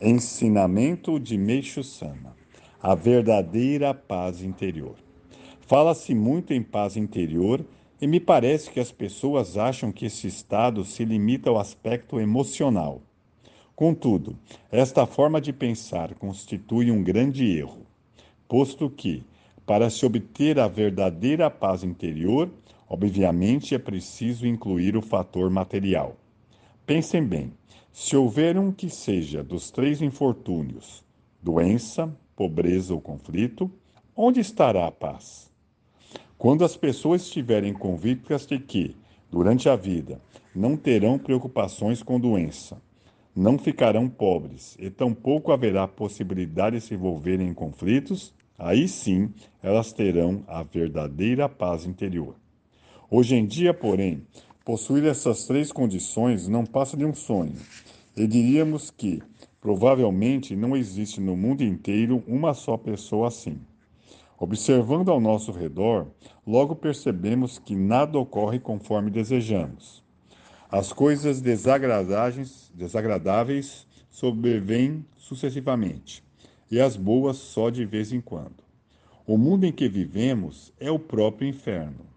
Ensinamento de Meixo Sama: A verdadeira paz interior. Fala-se muito em paz interior e me parece que as pessoas acham que esse estado se limita ao aspecto emocional. Contudo, esta forma de pensar constitui um grande erro, posto que, para se obter a verdadeira paz interior, obviamente é preciso incluir o fator material. Pensem bem: se houver um que seja dos três infortúnios, doença, pobreza ou conflito, onde estará a paz? Quando as pessoas estiverem convictas de que, durante a vida, não terão preocupações com doença, não ficarão pobres e tampouco haverá possibilidade de se envolverem em conflitos, aí sim elas terão a verdadeira paz interior. Hoje em dia, porém, Possuir essas três condições não passa de um sonho, e diríamos que, provavelmente, não existe no mundo inteiro uma só pessoa assim. Observando ao nosso redor, logo percebemos que nada ocorre conforme desejamos. As coisas desagradáveis, sobrevêm sucessivamente, e as boas só de vez em quando. O mundo em que vivemos é o próprio inferno.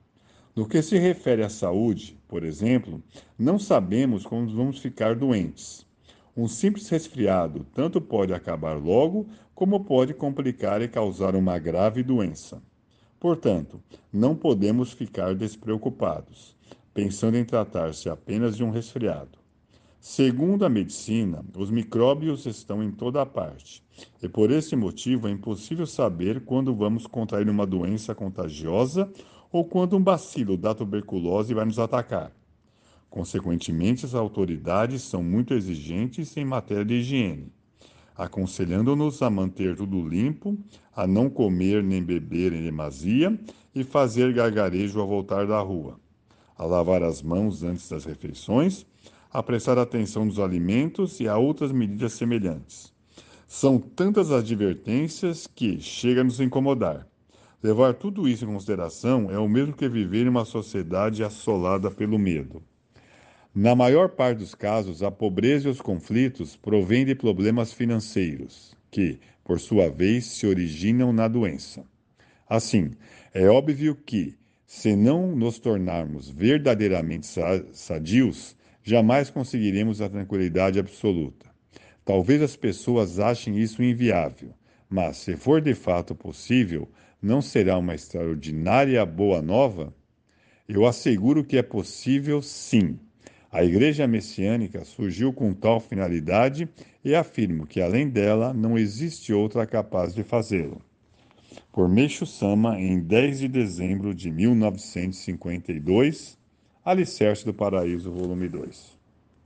No que se refere à saúde, por exemplo, não sabemos como vamos ficar doentes. Um simples resfriado tanto pode acabar logo, como pode complicar e causar uma grave doença. Portanto, não podemos ficar despreocupados, pensando em tratar-se apenas de um resfriado. Segundo a medicina, os micróbios estão em toda a parte, e por esse motivo é impossível saber quando vamos contrair uma doença contagiosa ou quando um bacilo da tuberculose vai nos atacar. Consequentemente, as autoridades são muito exigentes em matéria de higiene, aconselhando-nos a manter tudo limpo, a não comer nem beber em demasia e fazer gargarejo ao voltar da rua, a lavar as mãos antes das refeições, a prestar atenção nos alimentos e a outras medidas semelhantes. São tantas advertências que chega a nos incomodar. Levar tudo isso em consideração é o mesmo que viver em uma sociedade assolada pelo medo. Na maior parte dos casos, a pobreza e os conflitos provêm de problemas financeiros, que, por sua vez, se originam na doença. Assim, é óbvio que, se não nos tornarmos verdadeiramente sadios, jamais conseguiremos a tranquilidade absoluta. Talvez as pessoas achem isso inviável, mas, se for de fato possível, não será uma extraordinária boa nova? Eu asseguro que é possível sim. A Igreja Messiânica surgiu com tal finalidade e afirmo que, além dela, não existe outra capaz de fazê-lo. Por Meixo Sama, em 10 de dezembro de 1952, Alicerce do Paraíso, volume 2.